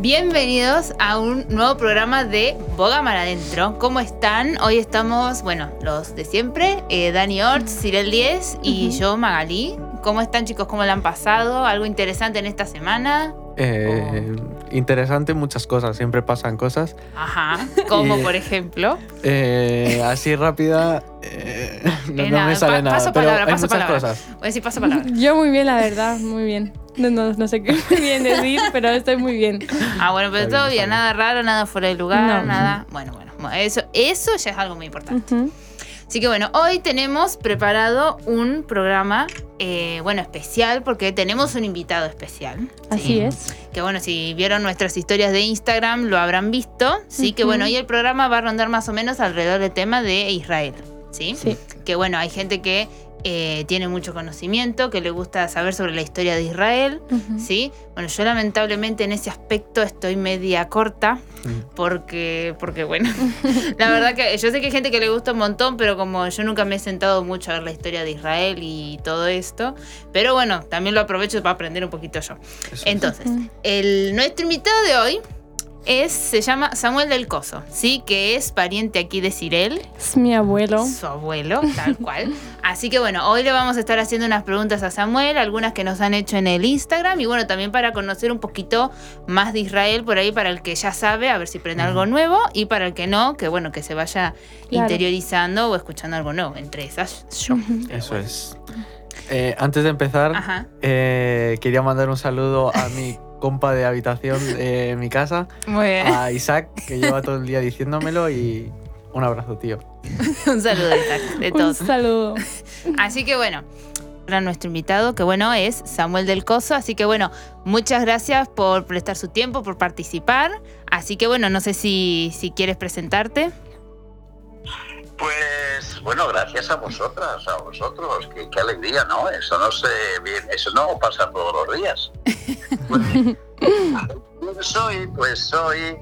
Bienvenidos a un nuevo programa de Boga Mar Adentro. ¿Cómo están? Hoy estamos, bueno, los de siempre, eh, Dani Orts, Cyril Diez y yo, Magalí. ¿Cómo están chicos? ¿Cómo le han pasado? ¿Algo interesante en esta semana? Eh, interesante muchas cosas, siempre pasan cosas. Ajá, como por ejemplo. Eh, así rápida, eh, no, me sale pa- nada, paso pero palabra, hay paso muchas palabra. cosas. Voy a decir paso palabra. Yo muy bien, la verdad, muy bien. No, no, no sé qué muy bien decir, pero estoy muy bien. Ah, bueno, pero todo bien, nada raro, nada fuera de lugar, No. nada. Bueno, bueno, eso, eso ya es algo muy importante. Así que bueno, hoy tenemos preparado un programa, eh, bueno, especial, porque tenemos un invitado especial. Así ¿sí? es. Que bueno, si vieron nuestras historias de Instagram lo habrán visto. Sí, que bueno, hoy el programa va a rondar más o menos alrededor del tema de Israel. ¿Sí? Sí. Que bueno, hay gente que eh, tiene mucho conocimiento, que le gusta saber sobre la historia de Israel. ¿Sí? Bueno, yo lamentablemente en ese aspecto estoy media corta Mm. porque, porque bueno, la verdad que yo sé que hay gente que le gusta un montón, pero como yo nunca me he sentado mucho a ver la historia de Israel y todo esto, pero bueno, también lo aprovecho para aprender un poquito yo. Eso. Entonces, el, nuestro invitado de hoy es, se llama Samuel del Coso, ¿sí? Que es pariente aquí de Cirel, Es mi abuelo. su abuelo, tal cual. Así que bueno, hoy le vamos a estar haciendo unas preguntas a Samuel, algunas que nos han hecho en el Instagram y bueno, también para conocer un poquito más de Israel por ahí para el que ya sabe, a ver si aprende algo nuevo y para el que no, que bueno, que se vaya Claro. interiorizando o escuchando algo nuevo, entre esas yo. Eso es. Eh, antes de empezar, eh, quería mandar un saludo a mi compa de habitación de mi casa, Muy bien. a Isaac, que lleva todo el día diciéndomelo y un abrazo, tío. un saludo Isaac, de Un todos. saludo. Así que bueno, para nuestro invitado, que bueno, es Samuel del Coso. Así que bueno, muchas gracias por prestar su tiempo, por participar. Así que bueno, no sé si, si quieres presentarte. Pues bueno, gracias a vosotras, a vosotros, qué, qué alegría, ¿no? Eso no se bien, eso no pasa todos los días. Pues, ¿quién soy? Pues soy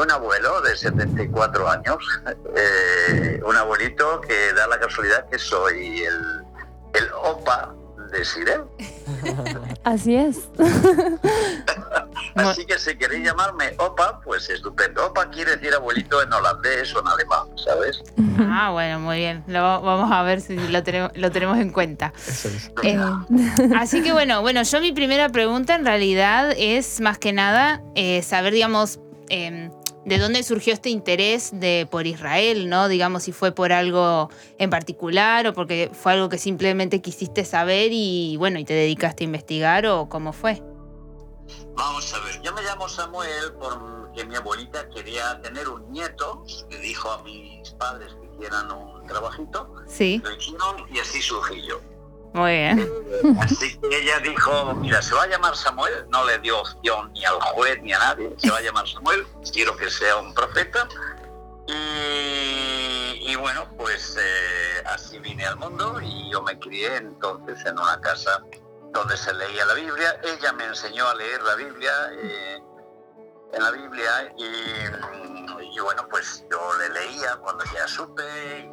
un abuelo de 74 años, eh, un abuelito que da la casualidad que soy el, el opa de Sirel. Así es. Así que si queréis llamarme opa, pues estupendo. Opa quiere decir abuelito en holandés o en alemán, ¿sabes? Ah, bueno, muy bien. Lo, vamos a ver si lo tenemos, lo tenemos en cuenta. Eso es. Eh, así que bueno, bueno, yo mi primera pregunta en realidad es más que nada eh, saber, digamos, eh, de dónde surgió este interés de por Israel, ¿no? Digamos, si fue por algo en particular o porque fue algo que simplemente quisiste saber y bueno, y te dedicaste a investigar o cómo fue. Vamos a ver, yo me llamo Samuel porque mi abuelita quería tener un nieto, le dijo a mis padres que hicieran un trabajito, Sí, lo hicieron y así surgí yo. Muy bien. Así que ella dijo, mira, se va a llamar Samuel, no le dio opción ni al juez ni a nadie, se va a llamar Samuel, quiero que sea un profeta. Y, bueno, pues eh, así vine al mundo y yo me crié entonces en una casa donde se leía la Biblia. Ella me enseñó a leer la Biblia eh, en la Biblia y, y bueno, pues yo le leía cuando ya supe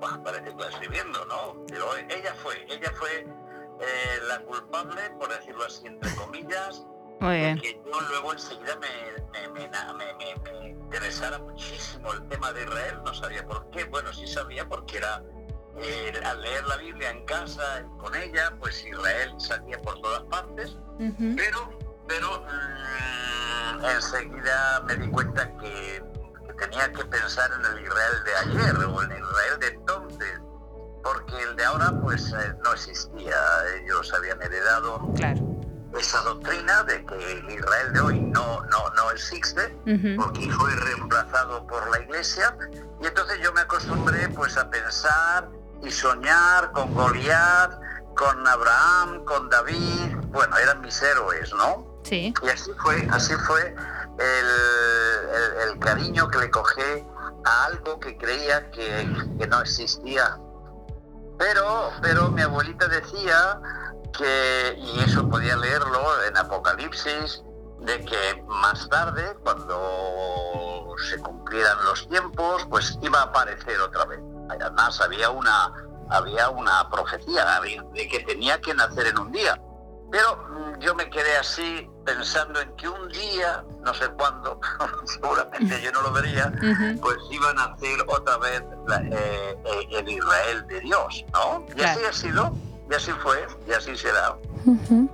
bah, parece que viendo, ¿no? Pero ella fue, ella fue eh, la culpable, por decirlo así, entre comillas, que yo luego enseguida me, interesara muchísimo el tema de Israel, no sabía por qué, bueno, sí sabía porque era eh, al leer la Biblia en casa con ella, pues Israel salía por todas partes, pero, pero mm, enseguida me di cuenta que tenía que pensar en el Israel de ayer o en el Israel de entonces, porque el de ahora pues eh, no existía, ellos habían heredado Claro. esa doctrina de que el Israel de hoy no, no, no existe Ujú. porque fue reemplazado por la iglesia y entonces yo me acostumbré pues a pensar y soñar con Goliat, con Abraham, con David, bueno, eran mis héroes, ¿no? Sí. Y así fue, así fue el, cariño que le cogí a algo que creía que, que no existía. Pero, pero mi abuelita decía que, y eso podía leerlo en Apocalipsis, de que más tarde, cuando se cumplieran los tiempos, pues iba a aparecer otra vez. Además había una, había una profecía de que tenía que nacer en un día. Pero yo me quedé así pensando en que un día, no sé cuándo, seguramente yo no lo vería, pues iban a hacer otra vez la- eh, eh, el Israel de Dios, ¿no? Y así ha sido, y así fue, y así será. Ujú.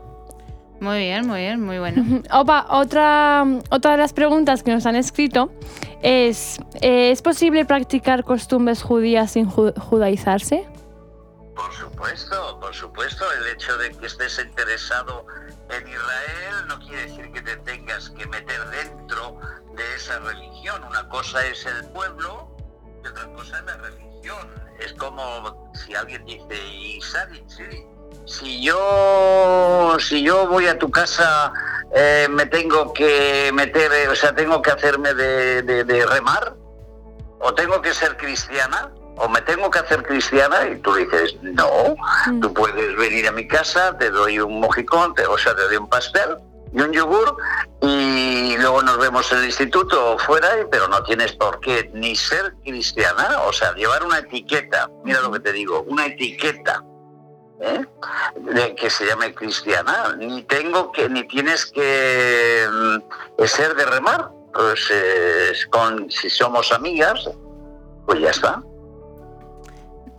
Muy bien, muy bien, muy bueno. Opa, otra, otra de las preguntas que nos han escrito es, eh, ¿es posible practicar costumbres judías sin ju- judaizarse? Por supuesto, por supuesto, el hecho de que estés interesado en Israel no quiere decir que te tengas que meter dentro de esa religión. Una cosa es el pueblo y otra cosa es la religión. Es como si alguien dice, y sí, si yo, si yo voy a tu casa, eh, me tengo que meter, eh, o sea, tengo que hacerme de- de remar, o tengo que ser cristiana, o me tengo que hacer cristiana, y tú dices, no, Mm. tú puedes venir a mi casa, te doy un mojicón, te- o sea, te doy un pastel y un yogur, y luego nos vemos en el instituto o fuera, pero no tienes por qué ni ser cristiana, o sea, llevar una etiqueta, mira lo que te digo, una etiqueta. ¿eh? de que se llame cristiana, ni tengo que, ni tienes que mm, ser de remar, pues eh, con, si somos amigas, pues ya está.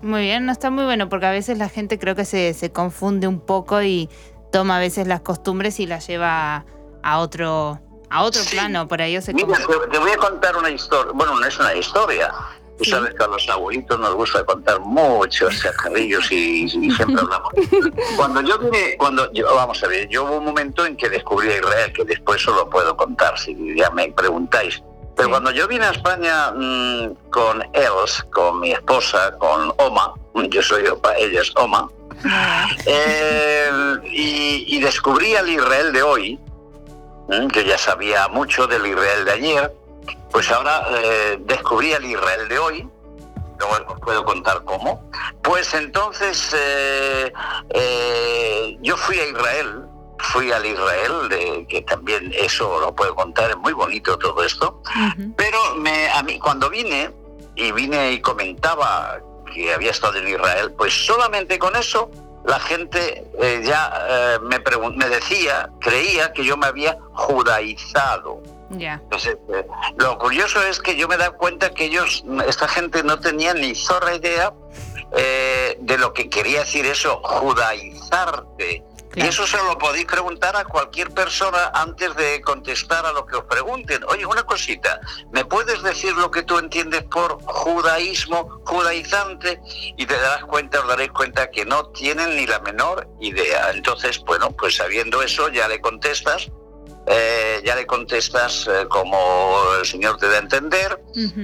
Muy bien, no está muy bueno porque a veces la gente creo que se, se confunde un poco y toma a veces las costumbres y las lleva a, a otro a otro Sí. plano, por ahí se Mira, te, te voy a contar una historia. Bueno, no es una historia. Tú Sí. sabes que a los abuelitos nos gusta contar muchos chacarrillos y, y siempre hablamos. Cuando yo vine, cuando yo, vamos a ver, yo hubo un momento en que descubrí a Israel, que después solo puedo contar si ya me preguntáis. Pero cuando yo vine a España mm, con Els, con mi esposa, con Oma, yo soy Opa, ella es Oma, eh, y, y descubrí al Israel de hoy, ¿m? que ya sabía mucho del Israel de ayer, pues ahora eh, descubrí al Israel de hoy, luego os puedo contar cómo. Pues entonces eh, eh, yo fui a Israel, fui al Israel, de, que también eso lo puedo contar, es muy bonito todo esto, pero me, a mí cuando vine y vine y comentaba que había estado en Israel, pues solamente con eso la gente eh, ya eh, me, me decía, creía que yo me había judaizado. Ya, Entonces, eh, lo curioso es que yo me da cuenta que ellos, esta gente no tenía ni zorra idea eh, de lo que quería decir eso, judaizarte. Y eso se lo podéis preguntar a cualquier persona antes de contestar a lo que os pregunten. Oye, una cosita, ¿me puedes decir lo que tú entiendes por judaísmo, judaizante? Y te darás cuenta, os daréis cuenta que no tienen ni la menor idea. Entonces, bueno, pues sabiendo eso, ya le contestas, eh, ya le contestas eh, como el Señor te da a entender,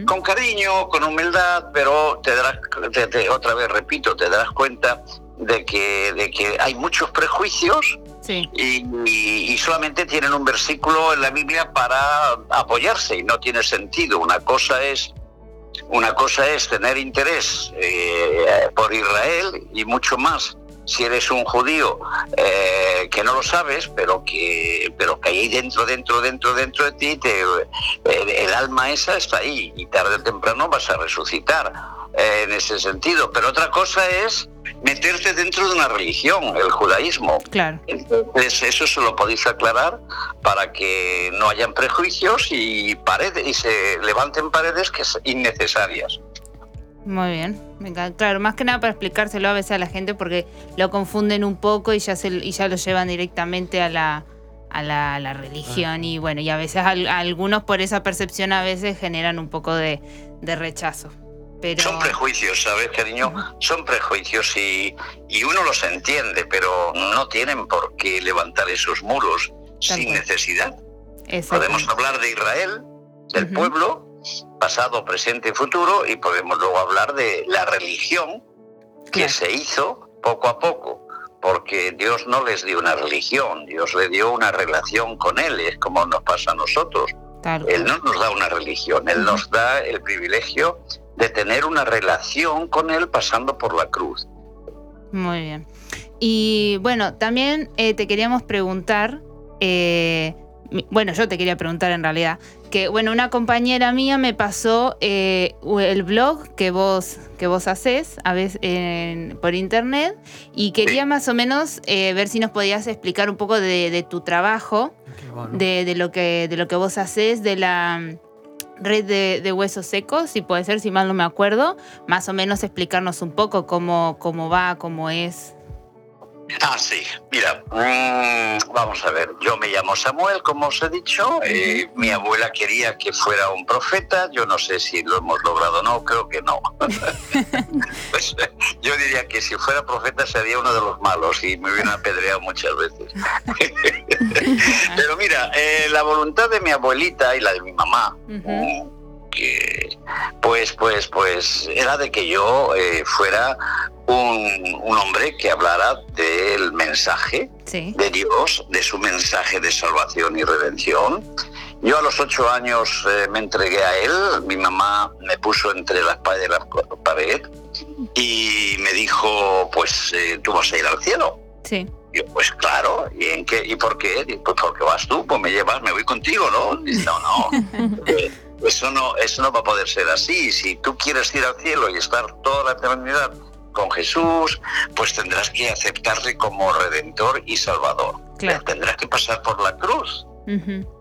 con cariño, con humildad, pero te darás, te- te- otra vez repito, te darás cuenta de que, de que hay muchos prejuicios Sí, y, y- y solamente tienen un versículo en la Biblia para apoyarse y no tiene sentido. Una cosa es una cosa es tener interés eh, por Israel y mucho más si eres un judío eh, que no lo sabes, pero que pero que ahí dentro, dentro, dentro, dentro de ti te- el, el alma esa está ahí y tarde o temprano vas a resucitar eh, en ese sentido. Pero otra cosa es meterte dentro de una religión, el judaísmo. claro. Entonces eso se lo podéis aclarar para que no hayan prejuicios y paredes y se levanten paredes que es innecesarias. Muy bien. Venga, claro, más que nada para explicárselo a veces a la gente porque lo confunden un poco y ya se y ya lo llevan directamente a la a la, a la religión y bueno, y a veces al- algunos por esa percepción a veces generan un poco de, de rechazo. Pero Son prejuicios, ¿sabes, cariño? Son prejuicios y, y uno los entiende, pero no tienen por qué levantar esos muros sin necesidad. Podemos hablar de Israel, del pueblo, pasado, presente y futuro, y podemos luego hablar de la religión que Claro. se hizo poco a poco, porque Dios no les dio una religión, Dios le dio una relación con Él, es como nos pasa a nosotros. Él no nos da una religión, Él nos da el privilegio de tener una relación con Él pasando por la cruz. Muy bien. Y bueno, también eh, te queríamos preguntar, eh, bueno, yo te quería preguntar en realidad, que bueno, una compañera mía me pasó eh, el blog que vos, que vos haces a veces en- por internet y quería más o menos eh, ver si nos podías explicar un poco de, de tu trabajo, bueno. de, de lo que, de lo que vos haces, de la mm, red de, de huesos secos, si puede ser, si mal no me acuerdo, más o menos explicarnos un poco cómo, cómo va, cómo es. Ah, sí. Mira, mm, vamos a ver. Yo me llamo Samuel, como os he dicho. Eh, mi abuela quería que fuera un profeta. Yo no sé si lo hemos logrado o no. Creo que no. Pues, yo diría que si fuera profeta sería uno de los malos y me hubieran apedreado muchas veces. Pero mira, eh, la voluntad de mi abuelita y la de mi mamá. Que pues pues pues era de que yo eh, fuera un, un hombre que hablara del mensaje Sí. de Dios, de su mensaje de salvación y redención. Yo a los ocho años eh, me entregué a él, mi mamá me puso entre la espada y la pared y me dijo, pues eh, tú vas a ir al cielo. Sí. Yo, pues claro, ¿y en qué? ¿Y por qué? Pues porque vas tú, pues me llevas, me voy contigo, ¿no? Dice, no, no. eh, Eso no, eso no va a poder ser así. Si tú quieres ir al cielo y estar toda la eternidad con Jesús, pues tendrás que aceptarle como redentor y salvador. Claro. Tendrás que pasar por la cruz.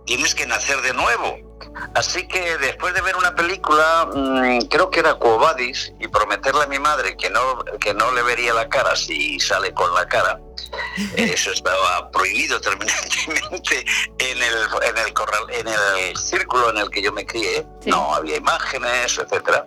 Tienes que nacer de nuevo. Así que después de ver una película, mm, creo que era Cuobadis, y prometerle a mi madre que no, que no le vería la cara si sale con la cara, eso estaba prohibido terminantemente en el, en el, corral, en el círculo en el que yo me crié. Sí. No había imágenes, etcétera.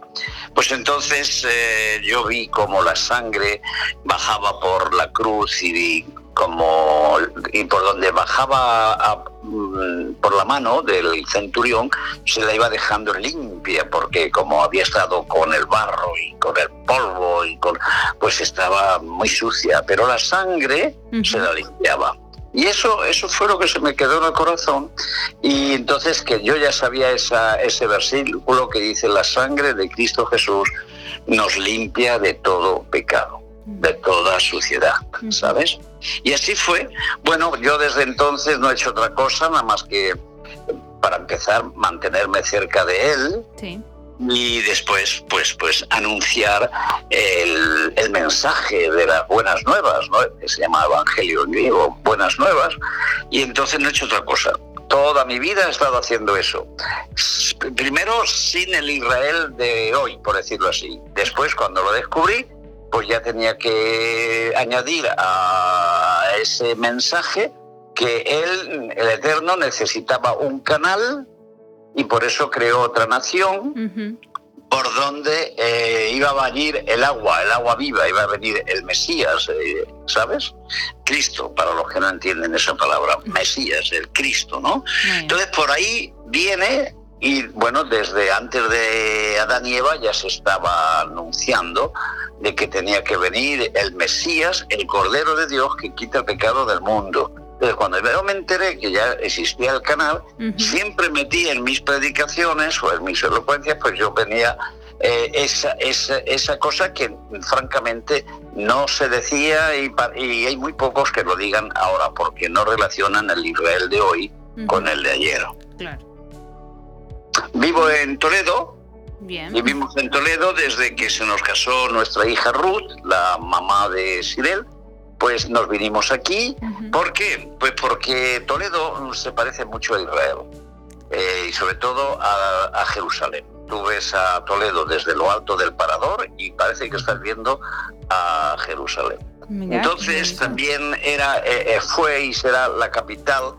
Pues entonces eh, yo vi como la sangre bajaba por la cruz y vi como y por donde bajaba a- mm, por la mano del centurión se la iba dejando limpia porque como había estado con el barro y con el polvo y con pues estaba muy sucia pero la sangre se la limpiaba. Y eso eso fue lo que se me quedó en el corazón y entonces que yo ya sabía esa, ese versículo que dice la sangre de Cristo Jesús nos limpia de todo pecado de toda suciedad. ¿sabes? Y así fue. Bueno, yo desde entonces no he hecho otra cosa, nada más que, para empezar, mantenerme cerca de él Sí. y después, pues, pues anunciar el, el mensaje de las buenas nuevas, ¿no? que se llama Evangelio en griego, buenas nuevas, y entonces no he hecho otra cosa. Toda mi vida he estado haciendo eso. Primero sin el Israel de hoy, por decirlo así. Después, cuando lo descubrí, pues ya tenía que añadir a ese mensaje que él, el Eterno, necesitaba un canal y por eso creó otra nación por donde eh, iba a venir el agua, el agua viva, iba a venir el Mesías, eh, ¿sabes? Cristo, para los que no entienden esa palabra, Mesías, el Cristo, ¿no? Entonces por ahí viene y bueno, desde antes de Adán y Eva ya se estaba anunciando de que tenía que venir el Mesías, el Cordero de Dios que quita el pecado del mundo. Entonces cuando yo me enteré que ya existía el canal, siempre metí en mis predicaciones o en mis elocuencias, pues yo venía eh, esa, esa, esa cosa que francamente no se decía y, hay muy pocos que lo digan ahora porque no relacionan el Israel de hoy con el de ayer. Claro. Vivo en Toledo, Bien. vivimos en Toledo desde que se nos casó nuestra hija Ruth, la mamá de Sirel, pues nos vinimos aquí. ¿Por qué? Pues porque Toledo se parece mucho a Israel eh, y sobre todo a, a Jerusalén. Tú ves a Toledo desde lo alto del parador y parece que estás viendo a Jerusalén. Mirá, Entonces también era, eh, eh, fue y será la capital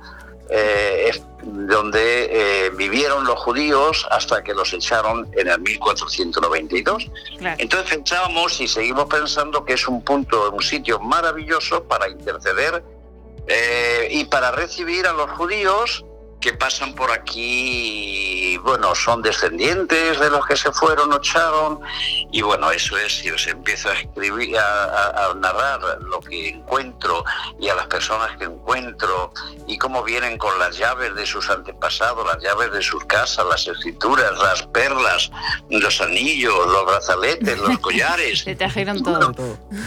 eh, es donde eh, vivieron los judíos hasta que los echaron en el 1492. Claro. Entonces pensábamos y seguimos pensando que es un punto, un sitio maravilloso para interceder eh, y para recibir a los judíos que pasan por aquí, bueno, son descendientes de los que se fueron o echaron, y bueno, eso es, si os empiezo a escribir, a, a, narrar lo que encuentro y a las personas que encuentro, y cómo vienen con las llaves de sus antepasados, las llaves de sus casas, las escrituras, las perlas, los anillos, los brazaletes, los collares. Te trajeron todo.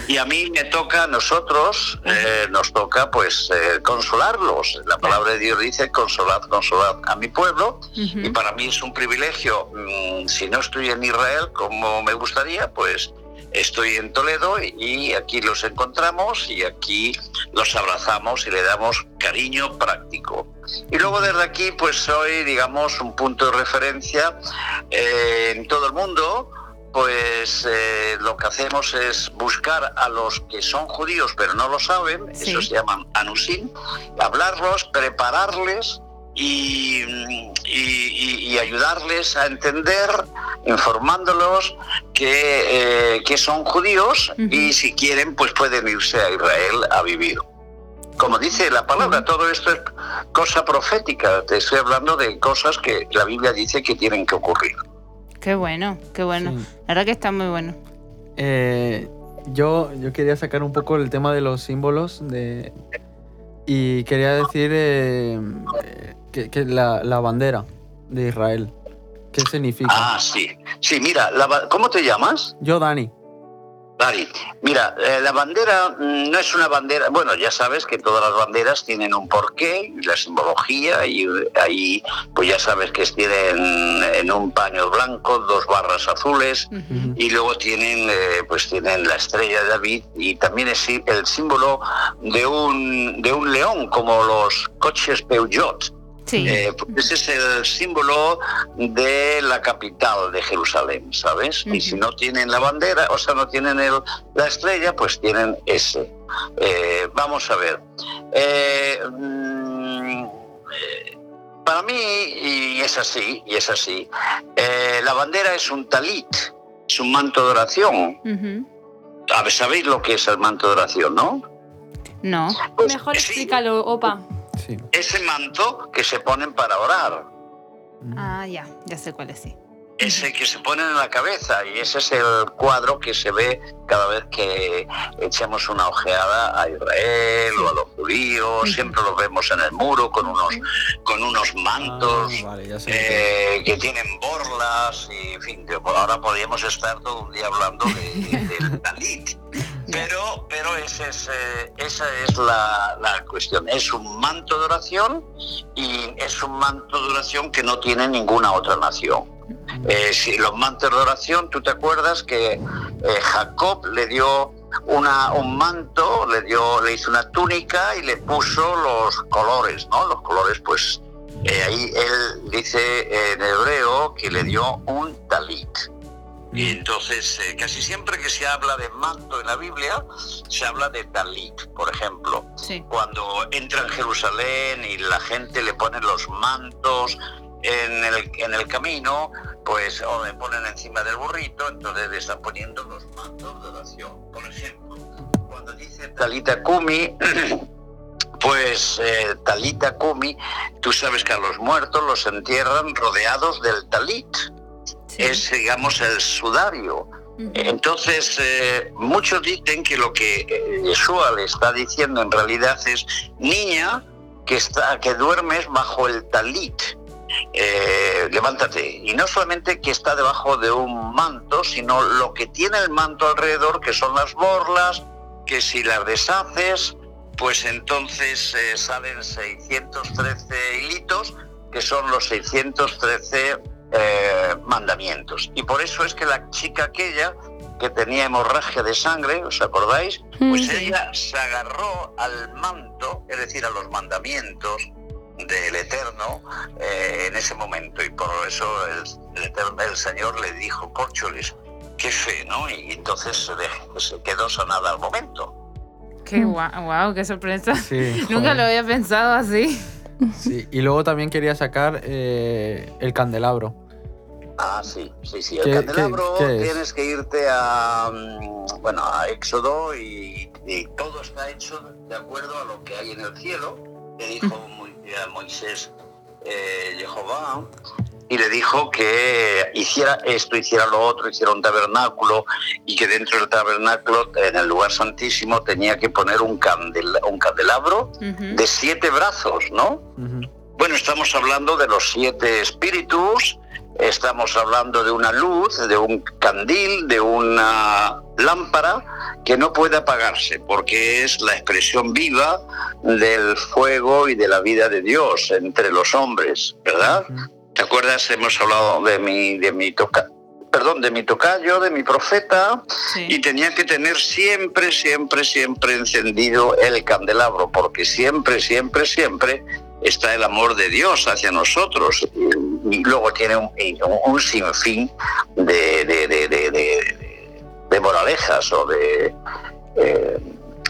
Y a mí me toca, a nosotros, eh, nos toca pues eh, consolarlos. La palabra de Dios dice consolad consolar a mi pueblo y para mí es un privilegio, mm, si no estoy en Israel como me gustaría, pues estoy en Toledo y aquí los encontramos y aquí los abrazamos y le damos cariño práctico. Y luego desde aquí pues soy digamos un punto de referencia eh, en todo el mundo pues eh, lo que hacemos es buscar a los que son judíos pero no lo saben, sí. eso se llaman anusim, hablarlos, prepararles y, y, y, ayudarles a entender, informándolos que, eh, que son judíos uh -huh. y si quieren pues pueden irse a Israel a vivir. Como dice la palabra, todo esto es cosa profética, te estoy hablando de cosas que la Biblia dice que tienen que ocurrir. Qué bueno, qué bueno. Sí. La verdad que está muy bueno. Eh, yo, yo quería sacar un poco el tema de los símbolos de, y quería decir eh, que, que la, la, bandera de Israel. ¿Qué significa? Ah, sí. Sí, mira, la, ¿cómo te llamas? Yo, Dani. Dani, mira, eh, la bandera mm, no es una bandera, bueno, ya sabes que todas las banderas tienen un porqué, la simbología, y ahí pues ya sabes que tienen en un paño blanco dos barras azules uh -huh. y luego tienen eh, pues tienen la estrella de David y también es el símbolo de un, de un león como los coches Peugeot. Sí. Eh, pues ese es el símbolo de la capital de Jerusalén, ¿sabes? Uh -huh. Y si no tienen la bandera, o sea, no tienen el, la estrella, pues tienen ese. Eh, vamos a ver. Eh, mm, para mí, y es así, y es así, eh, la bandera es un talit, es un manto de oración. Uh -huh. ¿Sabéis lo que es el manto de oración, no? No. Pues, Mejor explícalo, Opa. Sí. Ese manto que se ponen para orar. Ah, ya, ya sé cuál es, sí. Ese que se ponen en la cabeza y ese es el cuadro que se ve cada vez que echamos una ojeada a Israel o a los judíos, siempre los vemos en el muro con unos, con unos mantos ah, vale, eh, que tienen borlas y en fin, ahora podríamos estar todo un día hablando de, del talit. Pero, pero ese es, eh, esa es la, la, cuestión. Es un manto de oración y es un manto de oración que no tiene ninguna otra nación. Eh, si los mantos de oración, tú te acuerdas que eh, Jacob le dio una, un manto, le dio, le hizo una túnica y le puso los colores, ¿no? Los colores, pues eh, ahí él dice en hebreo que le dio un talit. Y entonces, eh, casi siempre que se habla de manto en la Biblia, se habla de talit, por ejemplo. Sí. Cuando entra en Jerusalén y la gente le pone los mantos en el, en el camino, pues o le ponen encima del burrito, entonces le están poniendo los mantos de oración. Por ejemplo, cuando dice Talita Kumi, pues eh, Talita Kumi, tú sabes que a los muertos los entierran rodeados del talit es, digamos, el sudario. Entonces, eh, muchos dicen que lo que eh, Yeshua le está diciendo en realidad es, niña, que, está, que duermes bajo el talit, eh, levántate. Y no solamente que está debajo de un manto, sino lo que tiene el manto alrededor, que son las borlas, que si las deshaces, pues entonces eh, salen 613 hilitos, que son los 613 eh, mandamientos. Y por eso es que la chica aquella que tenía hemorragia de sangre, ¿os acordáis? Pues sí. ella se agarró al manto, es decir, a los mandamientos del Eterno eh, en ese momento. Y por eso el, el, Eterno, el Señor le dijo, Córcholis, qué fe, ¿no? Y entonces se, se quedó sanada al momento. Qué guau, wow, qué sorpresa. Sí, Nunca lo había pensado así. Sí, y luego también quería sacar eh, el candelabro. Ah, sí, sí, sí. El ¿Qué, candelabro qué, qué tienes que irte a, bueno, a Éxodo y, y, todo está hecho de acuerdo a lo que hay en el cielo. Le dijo a Moisés, eh, Jehová y le dijo que hiciera esto, hiciera lo otro, hiciera un tabernáculo y que dentro del tabernáculo, en el lugar santísimo, tenía que poner un, candel- un candelabro de siete brazos, ¿no? Bueno, estamos hablando de los siete espíritus, estamos hablando de una luz, de un candil, de una lámpara que no puede apagarse porque es la expresión viva del fuego y de la vida de Dios entre los hombres, ¿verdad? ¿Te acuerdas? Hemos hablado de mi, de mi toca, perdón, de mi tocayo, de mi profeta, y tenía que tener siempre, siempre, siempre encendido el candelabro, porque siempre, siempre, siempre está el amor de Dios hacia nosotros. Y, luego tiene un, un- sinfín de, de, moralejas o de, eh,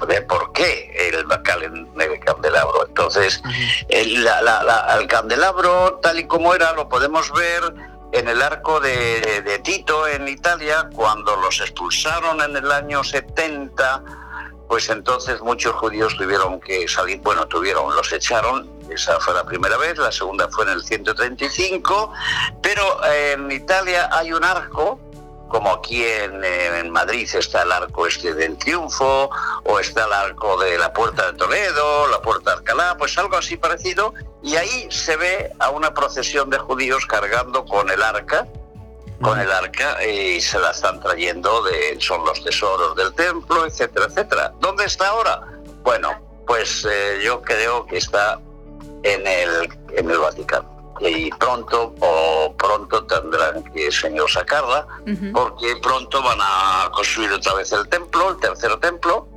de por qué el, el candelabro. Entonces, el, la- la- la- el candelabro, tal y como era, lo podemos ver en el arco de, de Tito en Italia, cuando los expulsaron en el año 70, pues entonces muchos judíos tuvieron que salir, bueno, tuvieron, los echaron, esa fue la primera vez, la segunda fue en el 135, pero en Italia hay un arco, como aquí en, en Madrid está el arco este del triunfo, o está el arco de la Puerta de Toledo, la Puerta de Alcalá, pues algo así parecido, y ahí se ve a una procesión de judíos cargando con el arca, con el arca, y se la están trayendo, de, son los tesoros del templo, etcétera, etcétera. ¿Dónde está ahora? Bueno, pues eh, yo creo que está en el, en el Vaticano. Y pronto o pronto tendrán que el señor sacarla, porque pronto van a construir otra vez el templo, el tercer templo,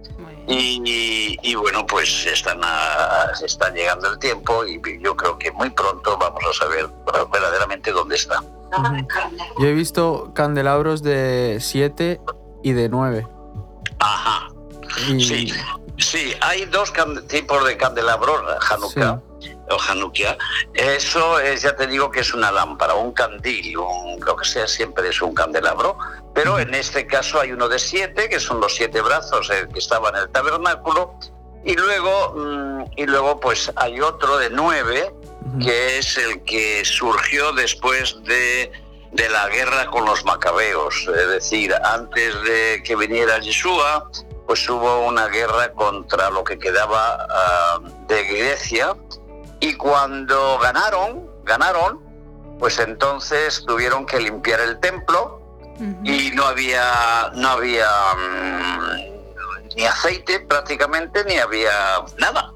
y, y bueno, pues están a- se está llegando el tiempo y yo creo que muy pronto vamos a saber verdaderamente dónde está. Yo he visto candelabros de 7 y de 9. Ajá, Y, sí, sí, hay dos tipos de candelabros, Hanukkah o Hanukkah. Eso es, ya te digo que es una lámpara, un candil, un- lo que sea, siempre es un candelabro. Pero en este caso hay uno de siete, que son los siete brazos eh, que estaban en el tabernáculo. Y luego, mm, y luego pues hay otro de nueve, que es el que surgió después de, de la guerra con los macabeos. Es decir, antes de que viniera Yeshua, pues hubo una guerra contra lo que quedaba ah, de Grecia. Y cuando ganaron, ganaron, pues entonces tuvieron que limpiar el templo y no había no había mm, ni aceite prácticamente ni había nada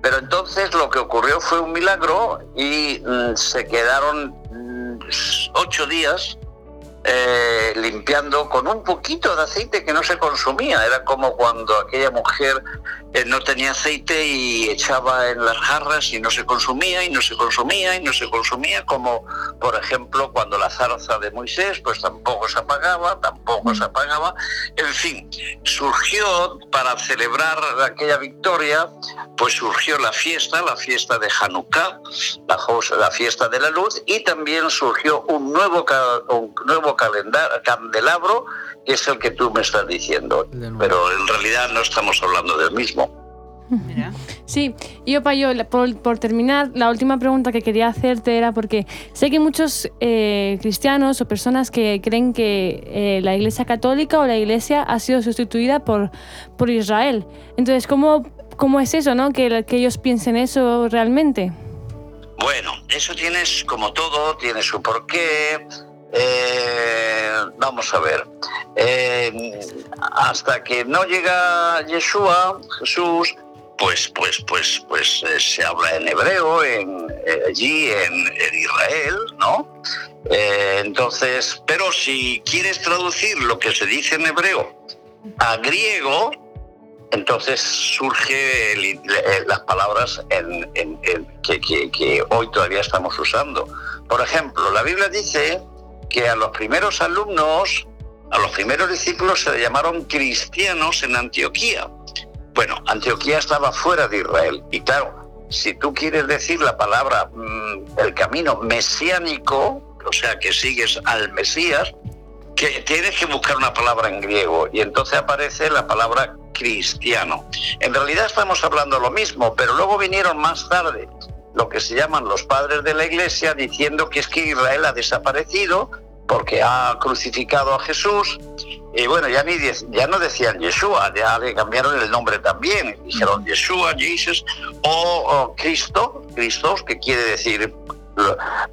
pero entonces lo que ocurrió fue un milagro y mm, se quedaron mm, ocho días eh, limpiando con un poquito de aceite que no se consumía. Era como cuando aquella mujer eh, no tenía aceite y echaba en las jarras y no se consumía y no se consumía y no se consumía, como por ejemplo cuando la zarza de Moisés pues tampoco se apagaba, tampoco se apagaba. En fin, surgió para celebrar aquella victoria, pues surgió la fiesta, la fiesta de Hanukkah, la, la fiesta de la luz, y también surgió un nuevo, un nuevo calendar- candelabro, que es el que tú me estás diciendo. Pero en realidad no estamos hablando del mismo. Mira. Sí, y Opa, yo, la- por, por terminar, la última pregunta que quería hacerte era porque sé que muchos eh, cristianos o personas que creen que eh, la Iglesia Católica o la Iglesia ha sido sustituida por, por Israel. Entonces, ¿cómo, cómo es eso, no? Que, que ellos piensen eso realmente. Bueno, eso tienes, como todo, tiene su porqué. Eh, vamos a ver. Eh, hasta que no llega Yeshua, Jesús, pues, pues, pues, pues eh, se habla en hebreo, eh, allí en, Israel, ¿no? Entonces, pero si quieres traducir lo que se dice en hebreo a griego, entonces surge las palabras que hoy todavía estamos usando. Por ejemplo, la Biblia dice que a los primeros alumnos, a los primeros discípulos se le llamaron cristianos en Antioquía. Bueno, Antioquía estaba fuera de Israel y claro, si tú quieres decir la palabra mm, el camino mesiánico, o sea, que sigues al Mesías, que tienes que buscar una palabra en griego y entonces aparece la palabra cristiano. En realidad estamos hablando lo mismo, pero luego vinieron más tarde lo que se llaman los padres de la iglesia diciendo que es que Israel ha desaparecido porque ha crucificado a Jesús. Y bueno, ya, ni ya no decían Yeshua, ya le cambiaron el nombre también. Dijeron Yeshua, Jesus o, Cristo, Cristos, que quiere decir,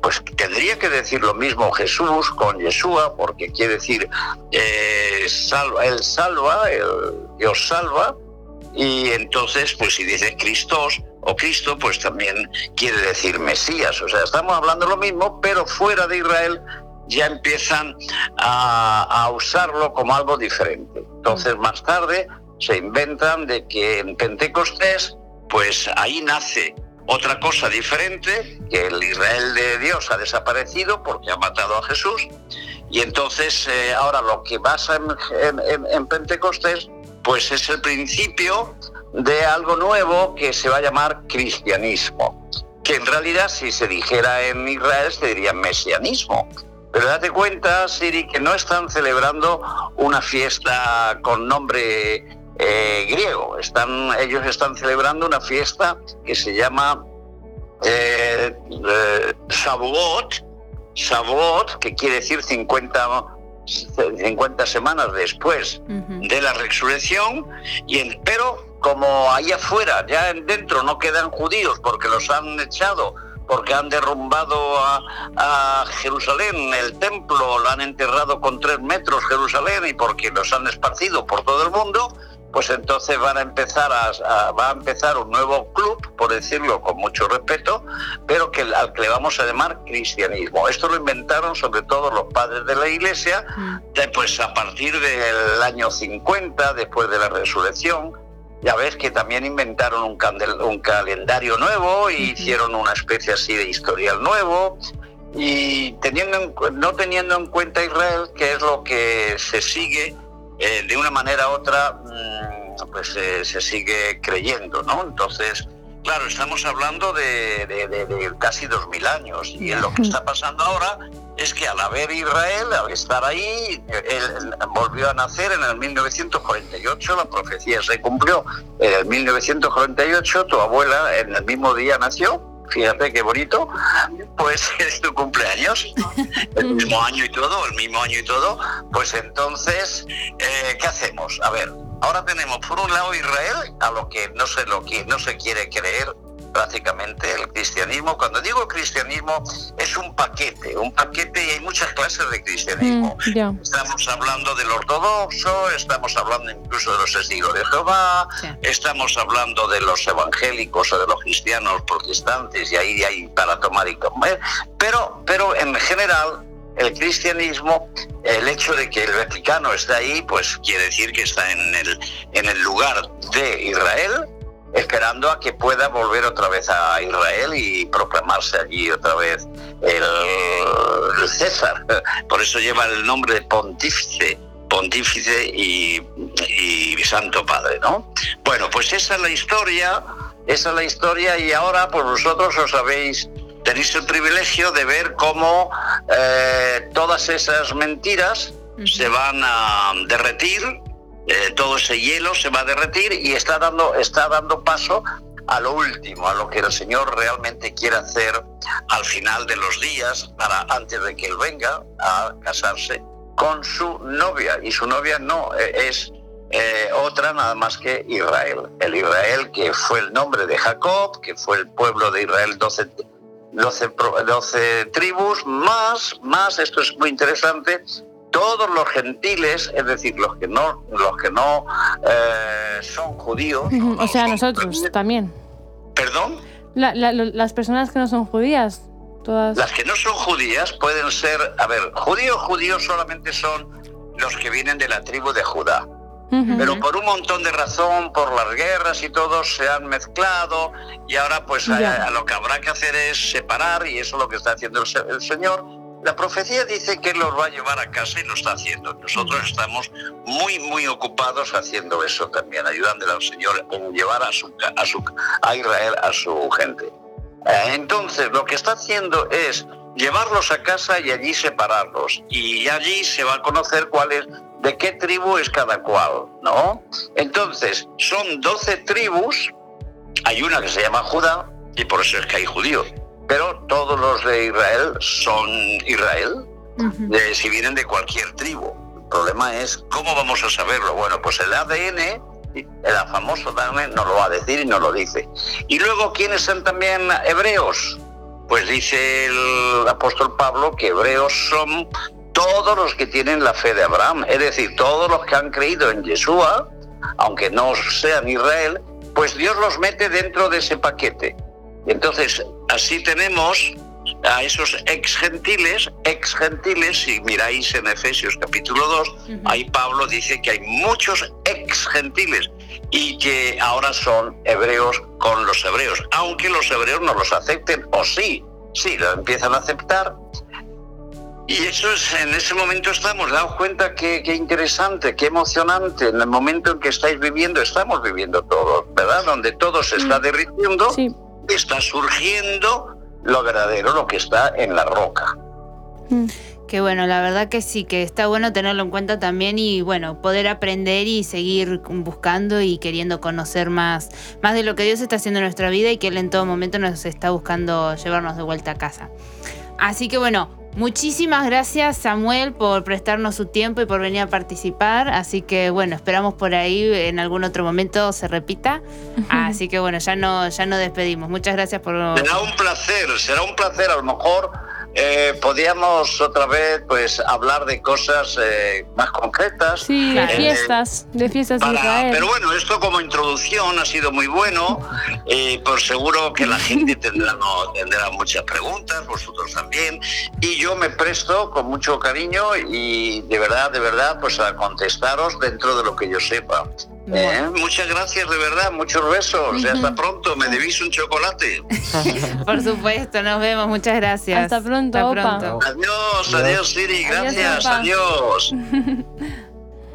pues tendría que decir lo mismo Jesús con Yeshua, porque quiere decir, eh, salva, Él salva, Dios salva. Y entonces, pues si dice Cristos o Cristo, pues también quiere decir Mesías. O sea, estamos hablando lo mismo, pero fuera de Israel ya empiezan a, usarlo como algo diferente. Entonces más tarde se inventan de que en Pentecostés, pues ahí nace otra cosa diferente, que el Israel de Dios ha desaparecido porque ha matado a Jesús, y entonces eh, ahora lo que pasa en, Pentecostés, pues es el principio de algo nuevo que se va a llamar cristianismo, que en realidad si se dijera en Israel se diría mesianismo, pero date cuenta, Siri, que no están celebrando una fiesta con nombre eh, griego. Están, ellos están celebrando una fiesta que se llama eh, eh Shavuot, que quiere decir 50, 50 semanas después de la resurrección, y pero como ahí afuera, ya dentro no quedan judíos porque los han echado porque han derrumbado a, Jerusalén, el templo, lo han enterrado con tres metros Jerusalén y porque los han esparcido por todo el mundo, pues entonces van a empezar a, va a empezar un nuevo club, por decirlo con mucho respeto, pero que al que le vamos a llamar cristianismo. Esto lo inventaron sobre todo los padres de la Iglesia, mm. pues a partir del año 50, después de la resurrección, ya ves que también inventaron un, un calendario nuevo y hicieron una especie así de historial nuevo. Y teniendo no teniendo en cuenta Israel, que es lo que se sigue eh, de una manera u otra, mm, pues eh, se sigue creyendo, ¿no? Entonces, claro, estamos hablando de, de casi dos mil años. Y lo que está pasando ahora es que al haber Israel, al estar ahí, él volvió a nacer en el 1948, la profecía se cumplió. En el 1948, tu abuela en el mismo día nació, fíjate qué bonito, pues es tu cumpleaños, el mismo año y todo, el mismo año y todo, pues entonces, eh, ¿qué hacemos? A ver, ahora tenemos por un lado Israel, a lo que no se, lo que no se quiere creer, prácticamente el cristianismo. Cuando digo cristianismo es un paquete, un paquete y hay muchas clases de cristianismo. Mm, estamos hablando del ortodoxo, estamos hablando incluso de los testigos de Jehová, estamos hablando de los evangélicos o de los cristianos protestantes y ahí hay para tomar y comer. Pero, pero en general el cristianismo, el hecho de que el Vaticano está ahí, pues quiere decir que está en el, en el lugar de Israel, esperando a que pueda volver otra vez a Israel y proclamarse allí otra vez el, César. Por eso lleva el nombre de pontífice, pontífice y, santo padre, ¿no? Bueno, pues esa es la historia, esa es la historia y ahora pues vosotros os habéis tenéis el privilegio de ver cómo eh, todas esas mentiras se van a derretir eh, todo ese hielo se va a derretir y está dando, está dando paso a lo último, a lo que el Señor realmente quiere hacer al final de los días, para antes de que Él venga a casarse con su novia. Y su novia no eh, es eh, otra nada más que Israel. El Israel que fue el nombre de Jacob, que fue el pueblo de Israel, 12, 12 tribus, más, más, esto es muy interesante, todos los gentiles, es decir, los que no, los que no eh, son judíos. o sea, nosotros también. ¿Perdón? las personas que no son judías. Todas... Las que no son judías pueden ser, a ver, judíos, judíos solamente son los que vienen de la tribu de Judá. Pero por un montón de razón, por las guerras y todo, se han mezclado y ahora pues a, lo que habrá que hacer es separar y eso es lo que está haciendo el Señor la profecía dice que Él los va a llevar a casa y lo está haciendo. Nosotros estamos muy, muy ocupados haciendo eso también, ayudándole al Señor en llevar a, su, a, su, a Israel, a su gente. Eh, entonces, lo que está haciendo es llevarlos a casa y allí separarlos. Y allí se va a conocer cuál es, de qué tribu es cada cual, ¿no? Entonces, son 12 tribus, hay una que se llama Judá, y por eso es que hay judíos. Pero todos los de Israel son Israel, de- si vienen de cualquier tribu. El problema es cómo vamos a saberlo. Bueno, pues el ADN, el famoso ADN, nos lo va a decir y nos lo dice. Y luego, ¿quiénes son también hebreos? Pues dice el apóstol Pablo que hebreos son todos los que tienen la fe de Abraham, es decir, todos los que han creído en Yeshua, aunque no sean Israel, pues Dios los mete dentro de ese paquete. Entonces, así tenemos a esos ex gentiles, ex gentiles, si miráis en Efesios capítulo 2, Ujú. ahí Pablo dice que hay muchos ex gentiles y que ahora son hebreos con los hebreos, aunque los hebreos no los acepten, o sí, sí, lo empiezan a aceptar. Y eso es, en ese momento estamos, daos cuenta que, qué interesante, qué emocionante, en el momento en que estáis viviendo, estamos viviendo todos, ¿verdad? Donde todo se está derritiendo, Sí. Está surgiendo lo verdadero, lo que está en la roca. Mm. Que bueno, la verdad que sí, que está bueno tenerlo en cuenta también y bueno, poder aprender y seguir buscando y queriendo conocer más, más de lo que Dios está haciendo en nuestra vida y que Él en todo momento nos está buscando llevarnos de vuelta a casa. Así que bueno, muchísimas gracias Samuel por prestarnos su tiempo y por venir a participar. Así que bueno, esperamos por ahí en algún otro momento se repita. Así que bueno, ya no, ya nos despedimos. Muchas gracias por... Será un placer, será un placer. A lo mejor eh, podíamos otra vez pues hablar de cosas eh, más concretas. Sí, de Claro. fiestas, de fiestas de Israel. pero bueno, esto como introducción ha sido muy bueno. Eh, por seguro que la gente tendrá, no, tendrá muchas preguntas, vosotros también. Y yo me presto con mucho cariño y de verdad, de verdad, pues a contestaros dentro de lo que yo sepa. Eh, Muchas gracias, de verdad, muchos besos. Y hasta pronto. Me debís un chocolate. Por supuesto, nos vemos. Muchas gracias. Hasta pronto, opa. Adiós, adiós, Siri. Adiós, Gracias, adiós.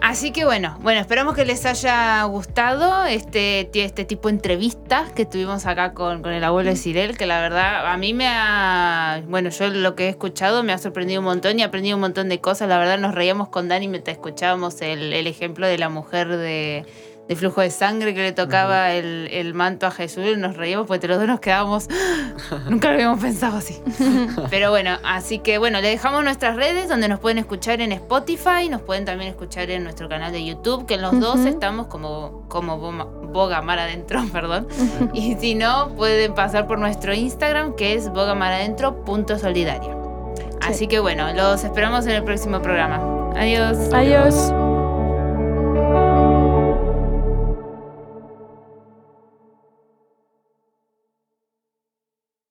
Así que bueno, bueno, esperamos que les haya gustado este, este tipo de entrevistas que tuvimos acá con, con el abuelo de Cirel, que la verdad a mí me ha, bueno, yo lo que he escuchado me ha sorprendido un montón y he aprendido un montón de cosas. La verdad nos reíamos con Dani mientras escuchábamos el, el ejemplo de la mujer de, de flujo de sangre que le tocaba el, el manto a Jesús y nos reíamos porque los dos nos quedábamos, nunca lo habíamos pensado así. Pero bueno, así que bueno, le dejamos nuestras redes donde nos pueden escuchar en Spotify, nos pueden también escuchar en nuestro canal de YouTube, que en los dos estamos como, como Boma- Boga Mar Adentro, perdón. Y si no, pueden pasar por nuestro Instagram, que es bogamaradentro.solidaria. Así que bueno, los esperamos en el próximo programa. Adiós. Adiós.